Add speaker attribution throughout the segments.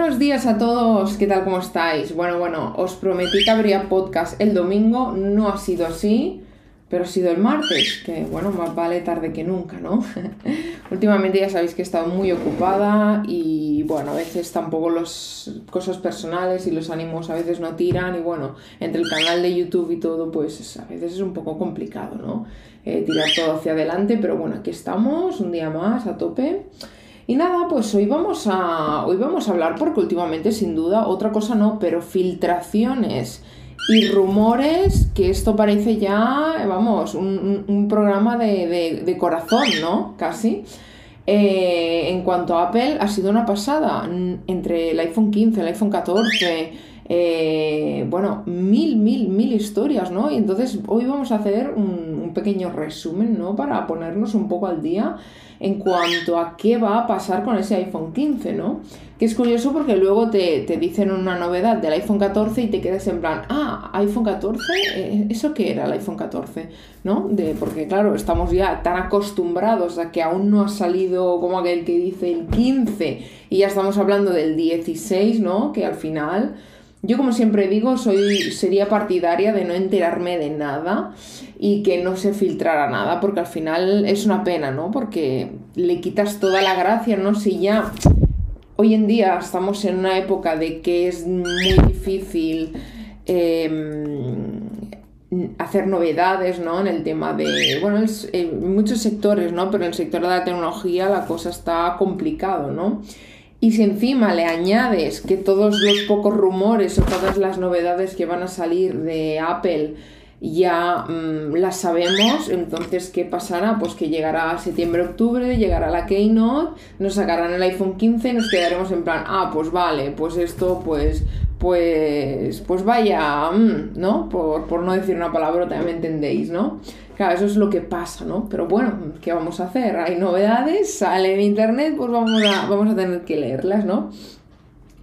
Speaker 1: Buenos días a todos, ¿qué tal? ¿Cómo estáis? Bueno, bueno, os prometí que habría podcast el domingo, no ha sido así, pero ha sido el martes, que bueno, más vale tarde que nunca, ¿no? Últimamente ya sabéis que he estado muy ocupada y bueno, a veces tampoco las cosas personales y los ánimos a veces no tiran y bueno, entre el canal de YouTube y todo, pues a veces es un poco complicado, ¿no? Eh, tirar todo hacia adelante, pero bueno, aquí estamos, un día más a tope. Y nada, pues hoy vamos a, hoy vamos a hablar porque últimamente sin duda, otra cosa no, pero filtraciones y rumores, que esto parece ya, vamos, un, programa de, corazón, ¿no? Casi. Eh, en cuanto a Apple, ha sido una pasada. Entre el iPhone 15, el iPhone 14, eh, bueno, mil, mil, mil historias, ¿no? Y entonces hoy vamos a hacer un, un pequeño resumen, ¿no? Para ponernos un poco al día en cuanto a qué va a pasar con ese iPhone 15, ¿no? Que es curioso porque luego te, dicen una novedad del iPhone 14 y te quedas en plan, ah, iPhone 14, eh, ¿eso qué era el iPhone 14? ¿No? De, porque claro, estamos ya tan acostumbrados a que aún no ha salido como aquel que dice el 15 y ya estamos hablando del 16, ¿no? Que al final yo, como siempre digo, soy, sería partidaria de no enterarme de nada y que no se filtrara nada, porque al final es una pena, ¿no? Porque le quitas toda la gracia, ¿no? Si ya hoy en día estamos en una época de que es muy difícil em, hacer novedades, ¿no? En el tema de, bueno, en muchos sectores, ¿no? Pero en el sector de la tecnología la cosa está complicado, ¿no? Y si encima le añades que todos los pocos rumores o todas las novedades que van a salir de Apple ya mm, las sabemos, entonces ¿qué pasará? Pues que llegará septiembre-octubre, llegará la Keynote, nos sacarán el iPhone 15 y nos quedaremos en plan, ah, pues vale, pues esto pues pues pues vaya, mm, ¿no? Por, por no decir una palabra, también me entendéis, ¿no? Claro, eso es lo que pasa, ¿no? Pero bueno, ¿qué vamos a hacer? Hay novedades, sale en internet, pues vamos a, vamos a tener que leerlas, ¿no?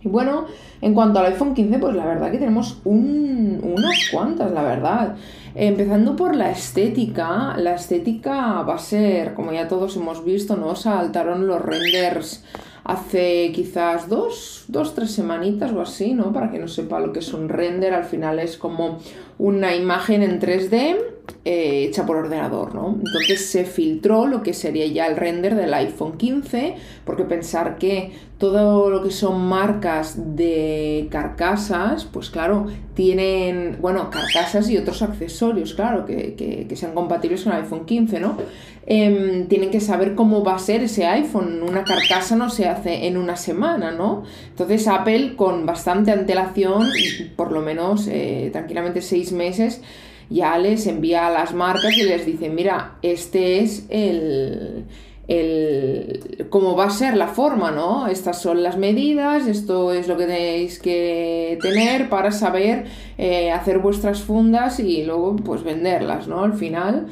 Speaker 1: Y bueno, en cuanto al iPhone 15, pues la verdad que tenemos unas cuantas, la verdad. Empezando por la estética, la estética va a ser, como ya todos hemos visto, ¿no? Saltaron los renders hace quizás dos, dos, tres semanitas o así, ¿no? Para que no sepa lo que es un render, al final es como una imagen en 3D eh, hecha por ordenador, ¿no? Entonces se filtró lo que sería ya el render del iPhone 15, porque pensar que todo lo que son marcas de carcasas, pues claro, tienen, bueno, carcasas y otros accesorios, claro, que, que, sean compatibles con el iPhone 15, ¿no? Em, tienen que saber cómo va a ser ese iPhone. Una carcasa no se hace en una semana, ¿no? Entonces Apple con bastante antelación, por lo menos eh, tranquilamente seis meses, ya les envía a las marcas y les dice, mira, este es el, el, cómo va a ser la forma, ¿no? Estas son las medidas, esto es lo que tenéis que tener para saber eh, hacer vuestras fundas y luego pues venderlas, ¿no? Al final.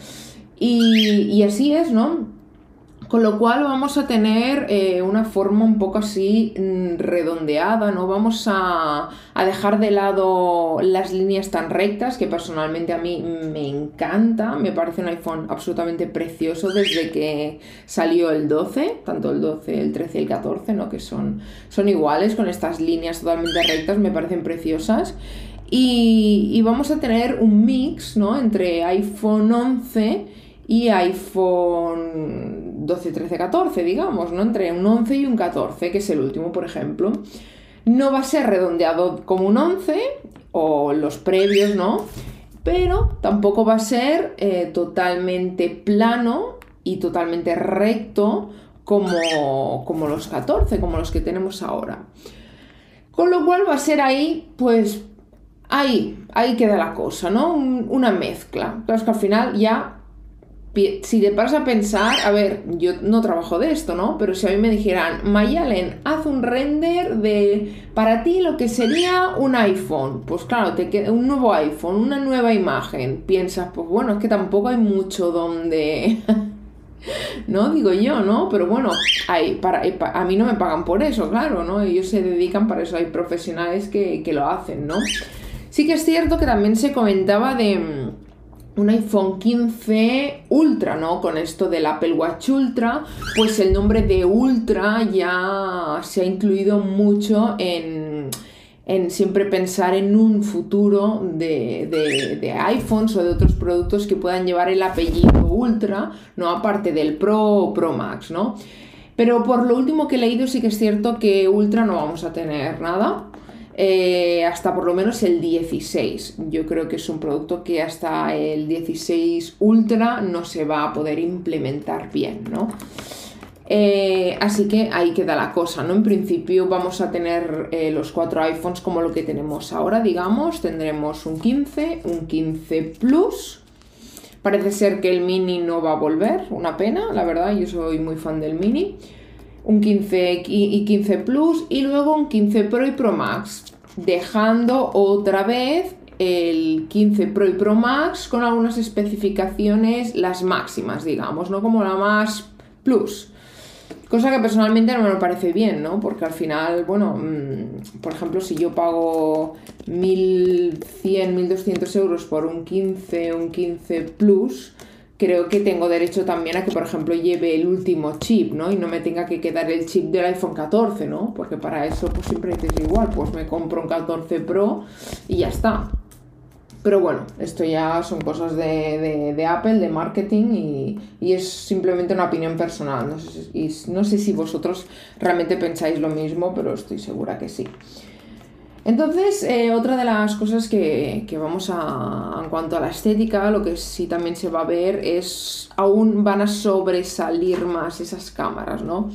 Speaker 1: Y, y así es, ¿no? Con lo cual vamos a tener eh, una forma un poco así mm, redondeada, ¿no? Vamos a, dejar de lado las líneas tan rectas, que personalmente a mí me encanta, me parece un iPhone absolutamente precioso desde que salió el 12, tanto el 12, el 13 y el 14, ¿no? Que son, son iguales, con estas líneas totalmente rectas, me parecen preciosas. Y, y vamos a tener un mix, ¿no? Entre iPhone 11 y iPhone 12, 13, 14, digamos, ¿no? Entre un 11 y un 14, que es el último, por ejemplo. No va a ser redondeado como un 11 o los previos, ¿no? Pero tampoco va a ser eh, totalmente plano y totalmente recto como, como los 14, como los que tenemos ahora. Con lo cual va a ser ahí, pues, ahí, ahí queda la cosa, ¿no? una mezcla. Claro, es que al final ya si te paras a pensar, a ver, yo no trabajo de esto, ¿no? Pero si a mí me dijeran, Mayalen, haz un render de para ti lo que sería un iPhone, pues claro, te queda un nuevo iPhone, una nueva imagen, piensas, pues bueno, es que tampoco hay mucho donde. ¿no? Digo yo, ¿no? Pero bueno, hay, para, a mí no me pagan por eso, claro, ¿no? Ellos se dedican para eso, hay profesionales que, que lo hacen, ¿no? Sí que es cierto que también se comentaba de un iPhone 15 Ultra, ¿no? Con esto del Apple Watch Ultra, pues el nombre de Ultra ya se ha incluido mucho en, siempre pensar en un futuro de, de, iPhones o de otros productos que puedan llevar el apellido Ultra, ¿no? Aparte del Pro o Pro Max, ¿no? Pero por lo último que he leído sí que es cierto que Ultra no vamos a tener nada. Eh, hasta por lo menos el 16. Yo creo que es un producto que hasta el 16 Ultra no se va a poder implementar bien, ¿no? Eh, así que ahí queda la cosa, ¿no? En principio vamos a tener eh, los cuatro iPhones como lo que tenemos ahora, digamos. Tendremos un 15, un 15 Plus. Parece ser que el mini no va a volver, una pena, la verdad, yo soy muy fan del mini un 15 y 15 Plus y luego un 15 Pro y Pro Max, dejando otra vez el 15 Pro y Pro Max con algunas especificaciones las máximas, digamos, no como la más Plus. Cosa que personalmente no me parece bien, ¿no? Porque al final, bueno, mm, por ejemplo, si yo pago 1100, 1200 euros por un 15, un 15 Plus, creo que tengo derecho también a que, por ejemplo, lleve el último chip, ¿no? Y no me tenga que quedar el chip del iPhone 14, ¿no? Porque para eso, pues siempre es igual, pues me compro un 14 Pro y ya está. Pero bueno, esto ya son cosas de, Apple, de marketing y, y, es simplemente una opinión personal. No sé, y no sé si vosotros realmente pensáis lo mismo, pero estoy segura que sí. Entonces, eh, otra de las cosas que, vamos a, en cuanto a la estética, lo que sí también se va a ver es, aún van a sobresalir más esas cámaras, ¿no?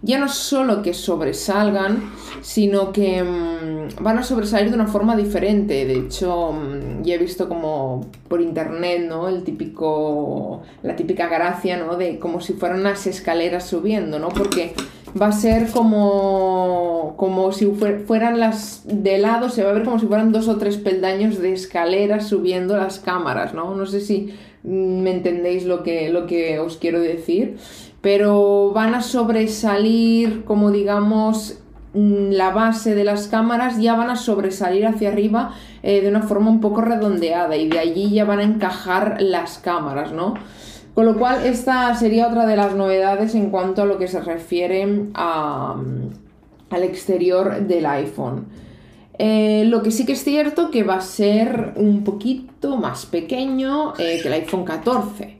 Speaker 1: Ya no solo que sobresalgan, sino que mm, van a sobresalir de una forma diferente. De hecho, mm, ya he visto como por internet, ¿no? El típico, la típica gracia, ¿no? De como si fueran unas escaleras subiendo, ¿no? Porque va a ser como, como si fueran las de lado, se va a ver como si fueran dos o tres peldaños de escaleras subiendo las cámaras, ¿no? No sé si me entendéis lo que, lo que os quiero decir, pero van a sobresalir, como digamos, la base de las cámaras ya van a sobresalir hacia arriba eh, de una forma un poco redondeada y de allí ya van a encajar las cámaras, ¿no? Con lo cual, esta sería otra de las novedades en cuanto a lo que se refiere al exterior del iPhone. Eh, lo que sí que es cierto que va a ser un poquito más pequeño eh, que el iPhone 14.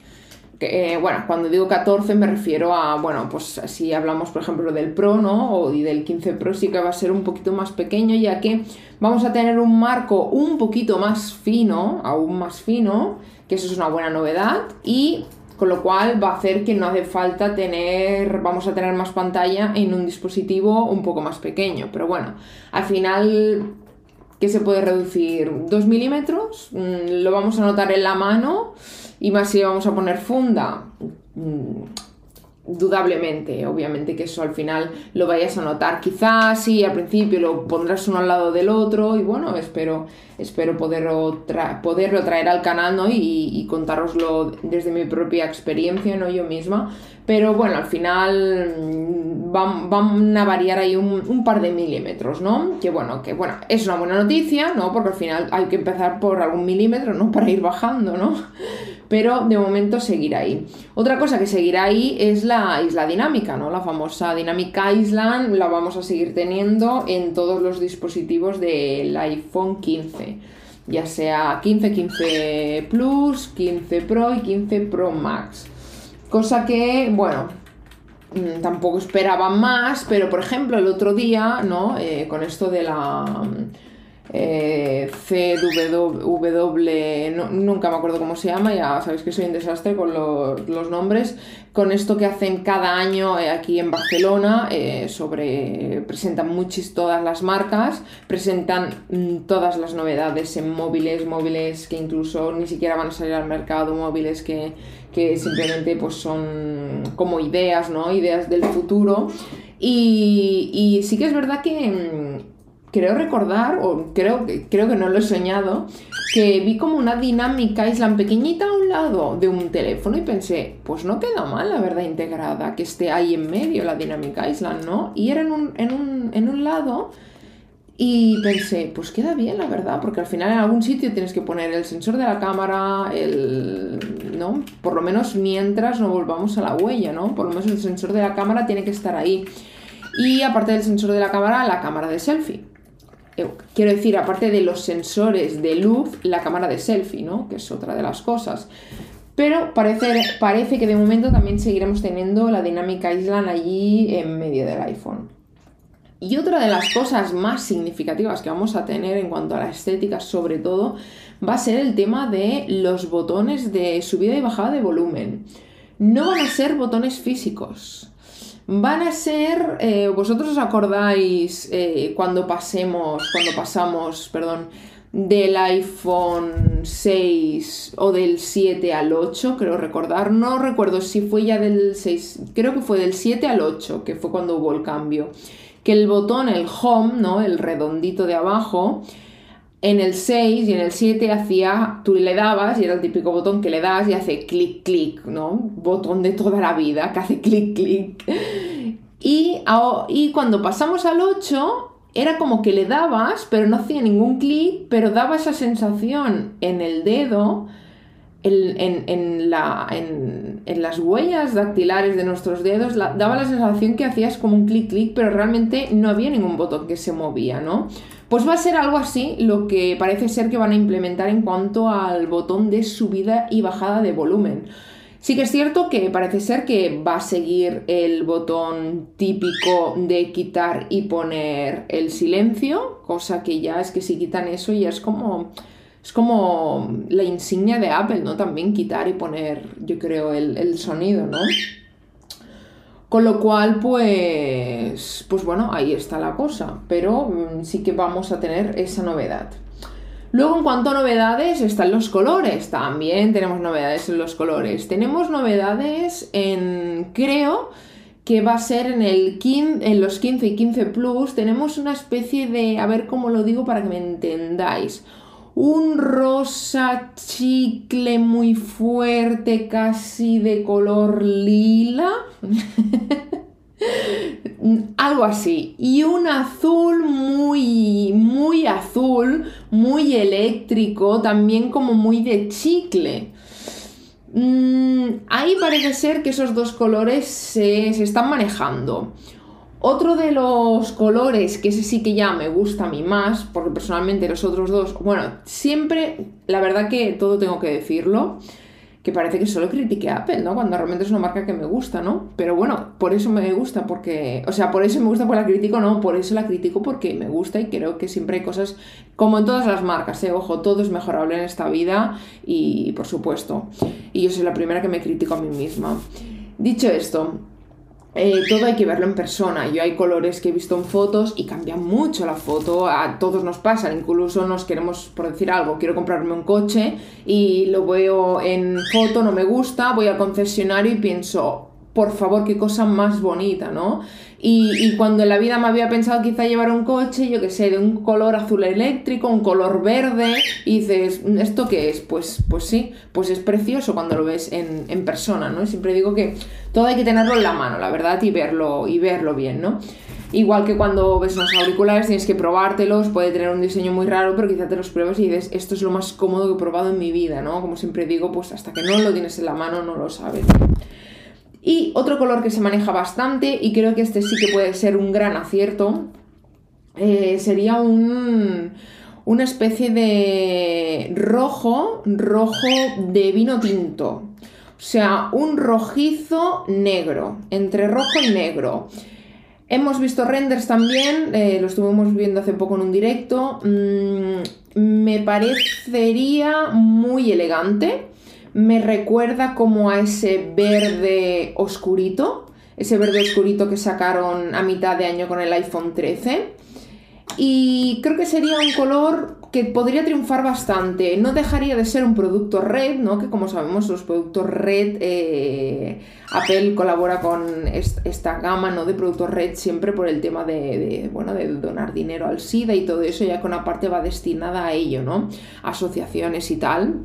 Speaker 1: Eh, bueno, cuando digo 14 me refiero a, bueno, pues si hablamos por ejemplo del Pro, ¿no? O del 15 Pro sí que va a ser un poquito más pequeño ya que vamos a tener un marco un poquito más fino, aún más fino, que eso es una buena novedad y con lo cual va a hacer que no hace falta tener, vamos a tener más pantalla en un dispositivo un poco más pequeño. Pero bueno, al final, ¿qué se puede reducir? ¿2 milímetros? Mm, lo vamos a notar en la mano y más si vamos a poner funda. Mm, dudablemente, obviamente que eso al final lo vayas a notar. Quizás sí, al principio lo pondrás uno al lado del otro y bueno, espero, espero poderlo, poderlo traer al canal ¿no? y, y contároslo desde mi propia experiencia, no yo misma. Pero bueno, al final mm, van, van a variar ahí un, par de milímetros, ¿no? Que bueno, que bueno, es una buena noticia, ¿no? Porque al final hay que empezar por algún milímetro, ¿no? Para ir bajando, ¿no? pero de momento seguirá ahí. Otra cosa que seguirá ahí es la isla dinámica, ¿no? La famosa Dynamic Island la vamos a seguir teniendo en todos los dispositivos del iPhone 15, ya sea 15, 15 Plus, 15 Pro y 15 Pro Max. Cosa que, bueno, mm, tampoco esperaba más, pero por ejemplo el otro día, ¿no? Eh, con esto de la eh, CW, nunca me acuerdo cómo se llama, ya sabéis que soy un desastre con los, nombres, con esto que hacen cada año eh, aquí en Barcelona, eh, sobre presentan muchis todas las marcas, presentan mm, todas las novedades en móviles, móviles que incluso ni siquiera van a salir al mercado, móviles que, que simplemente pues son como ideas, ¿no? Ideas del futuro. Y, y sí que es verdad que mm, creo recordar, o creo, creo que no lo he soñado, que vi como una dinámica Island pequeñita a un lado de un teléfono y pensé, pues no queda mal la verdad integrada, que esté ahí en medio la dinámica Island, ¿no? Y era en un, en un, en un lado Y pensé, pues queda bien, la verdad, porque al final en algún sitio tienes que poner el sensor de la cámara, el. ¿no? Por lo menos mientras no volvamos a la huella, ¿no? Por lo menos el sensor de la cámara tiene que estar ahí. Y aparte del sensor de la cámara, la cámara de selfie. Eh, quiero decir, aparte de los sensores de luz, la cámara de selfie, ¿no? Que es otra de las cosas. Pero parece, parece que de momento también seguiremos teniendo la Dynamic Island allí en medio del iPhone. Y otra de las cosas más significativas que vamos a tener en cuanto a la estética, sobre todo, va a ser el tema de los botones de subida y bajada de volumen. No van a ser botones físicos. Van a ser, eh, vosotros os acordáis eh, cuando pasemos, cuando pasamos, perdón, del iPhone 6 o del 7 al 8, creo recordar. No recuerdo si fue ya del 6, creo que fue del 7 al 8, que fue cuando hubo el cambio que el botón, el home, ¿no? El redondito de abajo, en el 6 y en el 7 hacía, tú le dabas y era el típico botón que le das y hace clic, clic, ¿no? Botón de toda la vida que hace clic, clic. Y, y cuando pasamos al 8, era como que le dabas, pero no hacía ningún clic, pero daba esa sensación en el dedo en, la, en, las huellas dactilares de nuestros dedos daba la sensación que hacías como un clic clic, pero realmente no había ningún botón que se movía, ¿no? Pues va a ser algo así lo que parece ser que van a implementar en cuanto al botón de subida y bajada de volumen. Sí que es cierto que parece ser que va a seguir el botón típico de quitar y poner el silencio, cosa que ya es que si quitan eso ya es como es como la insignia de Apple, ¿no? También quitar y poner, yo creo, el, sonido, ¿no? Con lo cual, pues, pues bueno, ahí está la cosa. Pero mm, sí que vamos a tener esa novedad. Luego, en cuanto a novedades, están los colores. También tenemos novedades en los colores. Tenemos novedades en, creo, que va a ser en, el en los 15 y 15 Plus. Tenemos una especie de, a ver cómo lo digo para que me entendáis un rosa chicle muy fuerte, casi de color lila. Algo así. Y un azul muy, muy azul, muy eléctrico, también como muy de chicle. Mm, ahí parece ser que esos dos colores se, se están manejando. Otro de los colores, que ese sí que ya me gusta a mí más, porque personalmente los otros dos, bueno, siempre, la verdad que todo tengo que decirlo, que parece que solo critique a Apple, ¿no? Cuando realmente es una marca que me gusta, ¿no? Pero bueno, por eso me gusta, porque, o sea, por eso me gusta por la critico, no, por eso la critico porque me gusta y creo que siempre hay cosas, como en todas las marcas, ¿eh? Ojo, todo es mejorable en esta vida y por supuesto, y yo soy la primera que me critico a mí misma. Dicho esto, eh, todo hay que verlo en persona. Yo hay colores que he visto en fotos y cambian mucho la foto. A todos nos pasa, incluso nos queremos, por decir algo, quiero comprarme un coche y lo veo en foto, no me gusta, voy al concesionario y pienso, por favor, qué cosa más bonita, ¿no? Y, cuando en la vida me había pensado quizá llevar un coche, yo que sé, de un color azul eléctrico, un color verde, y dices, ¿esto qué es? Pues, pues sí, pues es precioso cuando lo ves en, persona, ¿no? siempre digo que todo hay que tenerlo en la mano, la verdad, y verlo, y verlo bien, ¿no? Igual que cuando ves unos auriculares tienes que probártelos, puede tener un diseño muy raro, pero quizá te los pruebes y dices, esto es lo más cómodo que he probado en mi vida, ¿no? Como siempre digo, pues hasta que no lo tienes en la mano no lo sabes. Y otro color que se maneja bastante, y creo que este sí que puede ser un gran acierto, eh, sería un, una especie de rojo, rojo de vino tinto. O sea, un rojizo negro, entre rojo y negro. Hemos visto renders también, eh, lo estuvimos viendo hace poco en un directo. Mm, me parecería muy elegante me recuerda como a ese verde oscurito, ese verde oscurito que sacaron a mitad de año con el iPhone 13. Y creo que sería un color que podría triunfar bastante. No dejaría de ser un producto red, ¿no? Que como sabemos, los productos red, eh, Apple colabora con esta gama ¿no? de productos red siempre por el tema de, bueno, de donar dinero al SIDA y todo eso, ya que una parte va destinada a ello, ¿no? Asociaciones y tal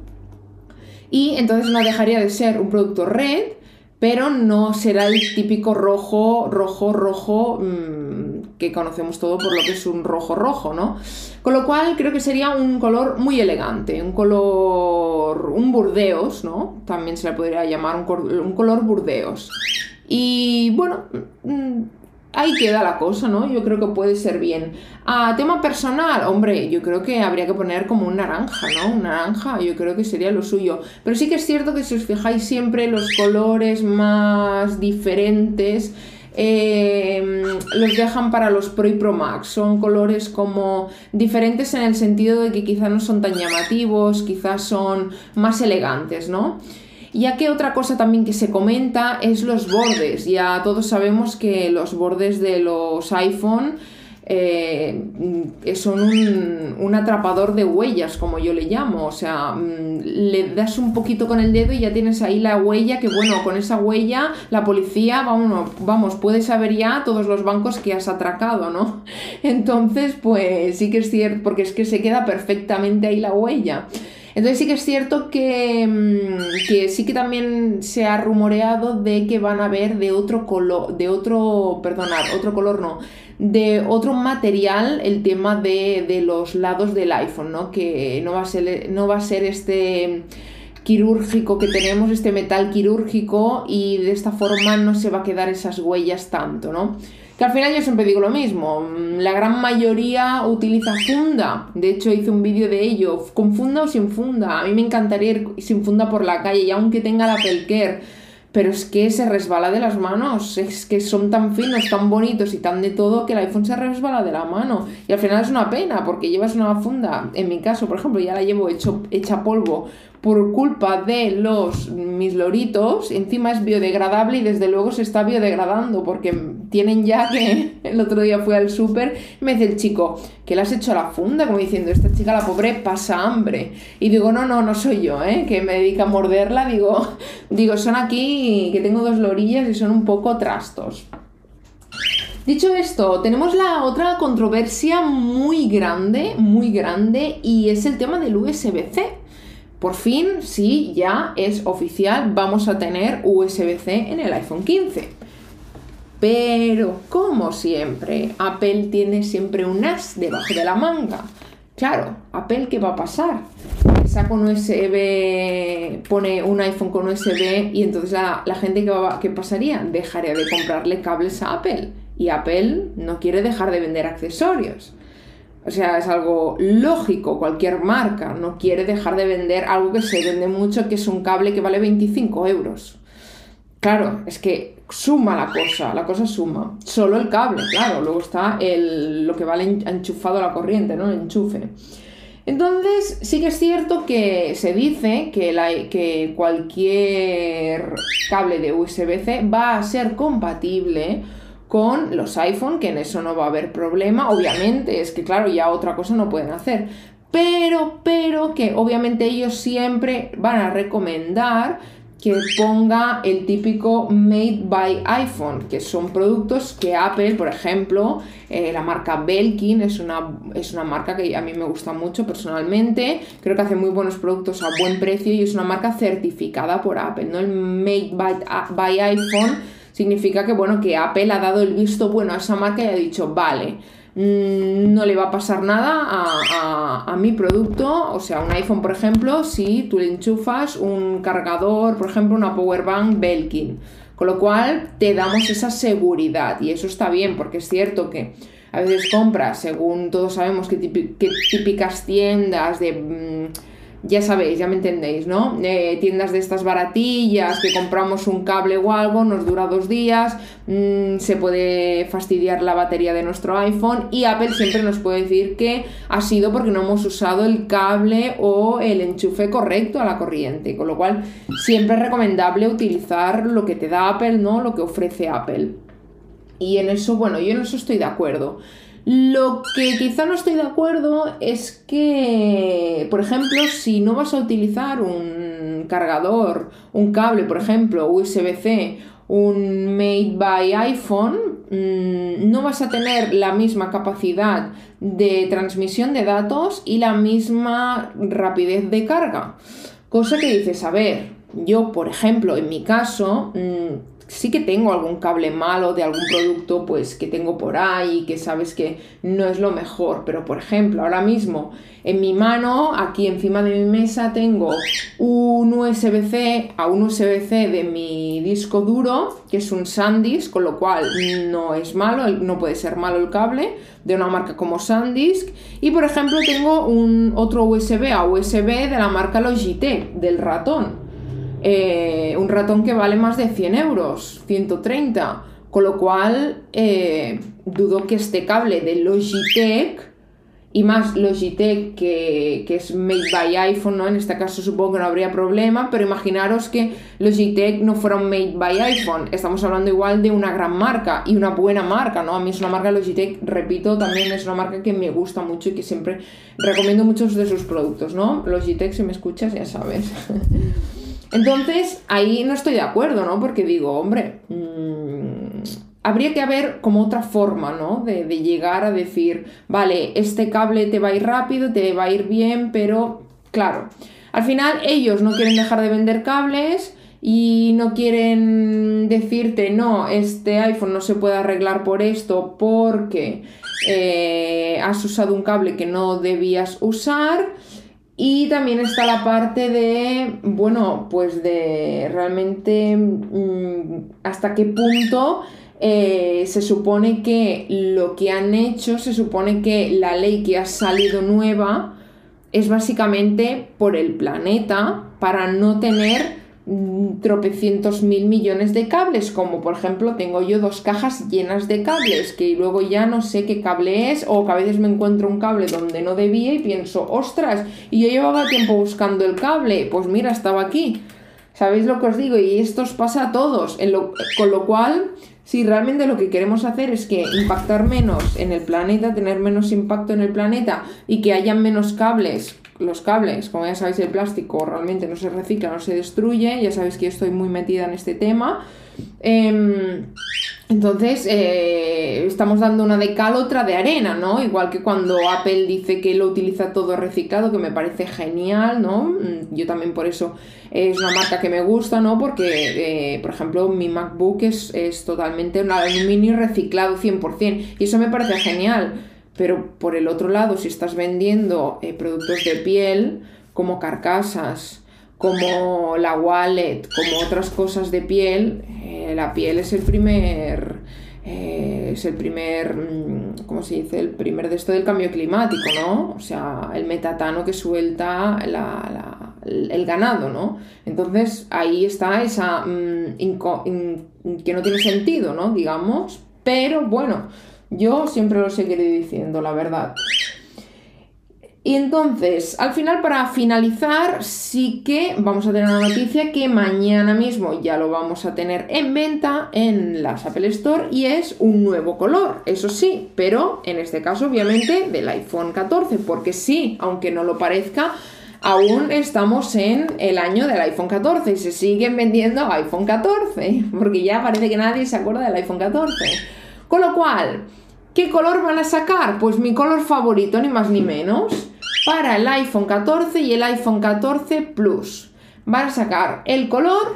Speaker 1: y entonces no dejaría de ser un producto red, pero no será el típico rojo, rojo, rojo mm, que conocemos todo por lo que es un rojo rojo, ¿no? Con lo cual creo que sería un color muy elegante, un color, un burdeos, ¿no? También se le podría llamar un, un color burdeos. Y bueno, mm, ahí queda la cosa, ¿no? Yo creo que puede ser bien. A tema personal, hombre, yo creo que habría que poner como un naranja, ¿no? Un naranja, yo creo que sería lo suyo. Pero sí que es cierto que si os fijáis siempre los colores más diferentes. Eh, los dejan para los Pro y Pro Max. Son colores como diferentes en el sentido de que quizás no son tan llamativos, quizás son más elegantes, ¿no? Ya que otra cosa también que se comenta es los bordes. Ya todos sabemos que los bordes de los iPhone eh, son un, atrapador de huellas, como yo le llamo. O sea, mm, le das un poquito con el dedo y ya tienes ahí la huella, que bueno, con esa huella la policía, vamos, vamos, puede saber ya todos los bancos que has atracado, ¿no? Entonces, pues sí que es cierto, porque es que se queda perfectamente ahí la huella. Entonces sí que es cierto que, mm, que, sí que también se ha rumoreado de que van a ver de otro color, de otro, perdonad, otro color no, de otro material el tema de, de los lados del iPhone, ¿no? Que no va a ser, no va a ser este quirúrgico que tenemos, este metal quirúrgico y de esta forma no se va a quedar esas huellas tanto, ¿no? Que al final yo siempre digo lo mismo, la gran mayoría utiliza funda, de hecho hice un vídeo de ello, con funda o sin funda, a mí me encantaría ir sin funda por la calle y aunque tenga la pelker, pero es que se resbala de las manos, es que son tan finos, tan bonitos y tan de todo que el iPhone se resbala de la mano. Y al final es una pena porque llevas una funda, en mi caso por ejemplo ya la llevo hecha polvo por culpa de los mis loritos, encima es biodegradable y desde luego se está biodegradando porque tienen ya que el otro día fui al súper me dice el chico, que le has hecho a la funda? Como diciendo, esta chica la pobre pasa hambre. Y digo, no, no, no soy yo, ¿eh? que me dedica a morderla, digo, digo, son aquí que tengo dos lorillas y son un poco trastos. Dicho esto, tenemos la otra controversia muy grande, muy grande, y es el tema del USB-C. Por fin, sí, ya es oficial, vamos a tener USB-C en el iPhone 15. Pero, como siempre, Apple tiene siempre un as debajo de la manga. Claro, Apple, ¿qué va a pasar? Saca un USB, pone un iPhone con USB y entonces la, gente, ¿qué, va, ¿qué pasaría? Dejaría de comprarle cables a Apple. Y Apple no quiere dejar de vender accesorios. O sea, es algo lógico, cualquier marca no quiere dejar de vender algo que se vende mucho, que es un cable que vale 25 euros. Claro, es que suma la cosa, la cosa suma. Solo el cable, claro, luego está el, lo que vale enchufado a la corriente, ¿no? El enchufe. Entonces, sí que es cierto que se dice que, la, que cualquier cable de USB-C va a ser compatible con los iPhone, que en eso no va a haber problema. Obviamente, es que claro, ya otra cosa no pueden hacer. Pero, pero que obviamente ellos siempre van a recomendar que ponga el típico Made by iPhone, que son productos que Apple, por ejemplo, eh, la marca Belkin es una, es una marca que a mí me gusta mucho personalmente, creo que hace muy buenos productos a buen precio y es una marca certificada por Apple, ¿no? El Made by iPhone significa que, bueno, que Apple ha dado el visto bueno a esa marca y ha dicho, vale, mm, no le va a pasar nada a, mi producto, o sea, un iPhone, por ejemplo, si tú le enchufas un cargador, por ejemplo, una power bank Belkin. Con lo cual te damos esa seguridad y eso está bien porque es cierto que a veces compras, según todos sabemos que, típicas tiendas de... Mm, ya sabéis, ya me entendéis, ¿no? Eh, tiendas de estas baratillas que compramos un cable o algo, nos dura dos días, mm, se puede fastidiar la batería de nuestro iPhone y Apple siempre nos puede decir que ha sido porque no hemos usado el cable o el enchufe correcto a la corriente, con lo cual siempre es recomendable utilizar lo que te da Apple, ¿no? Lo que ofrece Apple. Y en eso, bueno, yo en eso estoy de acuerdo. Lo que quizá no estoy de acuerdo es que, por ejemplo, si no vas a utilizar un cargador, un cable, por ejemplo, USB-C, un Made by iPhone, mm, no vas a tener la misma capacidad de transmisión de datos y la misma rapidez de carga. Cosa que dices, a ver, yo, por ejemplo, en mi caso, mm, sí que tengo algún cable malo de algún producto pues que tengo por ahí que sabes que no es lo mejor pero por ejemplo ahora mismo en mi mano aquí encima de mi mesa tengo un USB-C a un USB-C de mi disco duro que es un SanDisk con lo cual no es malo no puede ser malo el cable de una marca como SanDisk. Y por ejemplo tengo un otro USB a USB de la marca Logitech del ratón eh, un ratón que vale más de 100 euros, 130. Con lo cual, eh, dudo que este cable de Logitech, y más Logitech que, que, es made by iPhone, ¿no? En este caso supongo que no habría problema, pero imaginaros que Logitech no fuera un made by iPhone. Estamos hablando igual de una gran marca y una buena marca, ¿no? A mí es una marca Logitech, repito, también es una marca que me gusta mucho y que siempre recomiendo muchos de sus productos, ¿no? Logitech, si me escuchas, ya sabes. Entonces, ahí no estoy de acuerdo, ¿no? Porque digo, hombre, mm, habría que haber como otra forma, ¿no? De, llegar a decir, vale, este cable te va a ir rápido, te va a ir bien, pero claro, al final ellos no quieren dejar de vender cables y no quieren decirte, no, este iPhone no se puede arreglar por esto porque eh, has usado un cable que no debías usar y también está la parte de, bueno, pues de realmente mm, hasta qué punto eh, se supone que lo que han hecho, se supone que la ley que ha salido nueva es básicamente por el planeta para no tener tropecientos mil millones de cables, como por ejemplo tengo yo dos cajas llenas de cables, que luego ya no sé qué cable es, o que a veces me encuentro un cable donde no debía y pienso, ostras, y yo llevaba tiempo buscando el cable, pues mira, estaba aquí. ¿Sabéis lo que os digo? Y esto os pasa a todos, con lo cual, si realmente lo que queremos hacer es que impactar menos en el planeta, tener menos impacto en el planeta y que haya menos cables los cables, como ya sabéis, el plástico realmente no se recicla, no se destruye, ya sabéis que yo estoy muy metida en este tema. Em, entonces, eh, estamos dando una de cal, otra de arena, ¿no? Igual que cuando Apple dice que lo utiliza todo reciclado, que me parece genial, ¿no? Mm, yo también por eso es una marca que me gusta, ¿no? Porque, eh, por ejemplo, mi MacBook es, es totalmente un aluminio reciclado 100%, y eso me parece genial. Pero por el otro lado, si estás vendiendo eh, productos de piel, como carcasas, como la wallet, como otras cosas de piel, eh, la piel es el primer. Eh, es el primer. Mm, ¿Cómo se dice? El primer de esto del cambio climático, ¿no? O sea, el metatano que suelta el ganado, ¿no? Entonces ahí está esa. Mm, que no tiene sentido, ¿no? Digamos. Pero bueno yo siempre lo seguiré diciendo, la verdad. Y entonces, al final, para finalizar, sí que vamos a tener una noticia que mañana mismo ya lo vamos a tener en venta en las Apple Store y es un nuevo color, eso sí, pero en este caso obviamente del iPhone 14, porque sí, aunque no lo parezca, aún estamos en el año del iPhone 14 y se siguen vendiendo iPhone 14, porque ya parece que nadie se acuerda del iPhone 14. Con lo cual, ¿Qué color van a sacar? Pues mi color favorito, ni más ni menos, para el iPhone 14 y el iPhone 14 Plus. Van a sacar el color,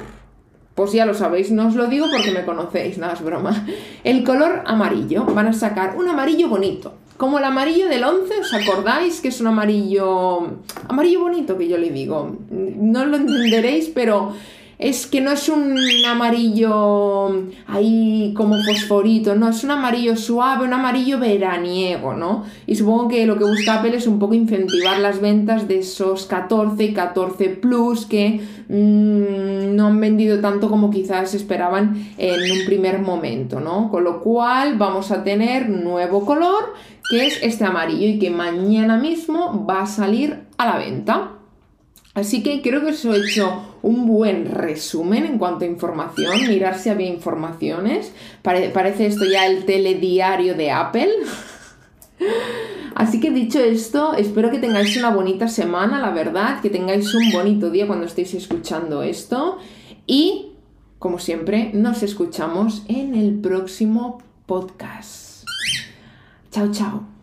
Speaker 1: pues ya lo sabéis, no os lo digo porque me conocéis, nada, es broma. El color amarillo, van a sacar un amarillo bonito. Como el amarillo del 11, ¿os acordáis que es un amarillo amarillo bonito que yo le digo? No lo entenderéis, pero es que no es un amarillo ahí como fosforito, no, es un amarillo suave, un amarillo veraniego, ¿no? Y supongo que lo que busca Apple es un poco incentivar las ventas de esos 14 y 14 Plus que mm, no han vendido tanto como quizás esperaban en un primer momento, ¿no? Con lo cual vamos a tener nuevo color que es este amarillo y que mañana mismo va a salir a la venta. Así que creo que os he hecho un buen resumen en cuanto a información, mirar si había informaciones. parece esto ya el telediario de Apple. Así que dicho esto, espero que tengáis una bonita semana, la verdad, que tengáis un bonito día cuando estéis escuchando esto. Y, como siempre, nos escuchamos en el próximo podcast. Chao, chao.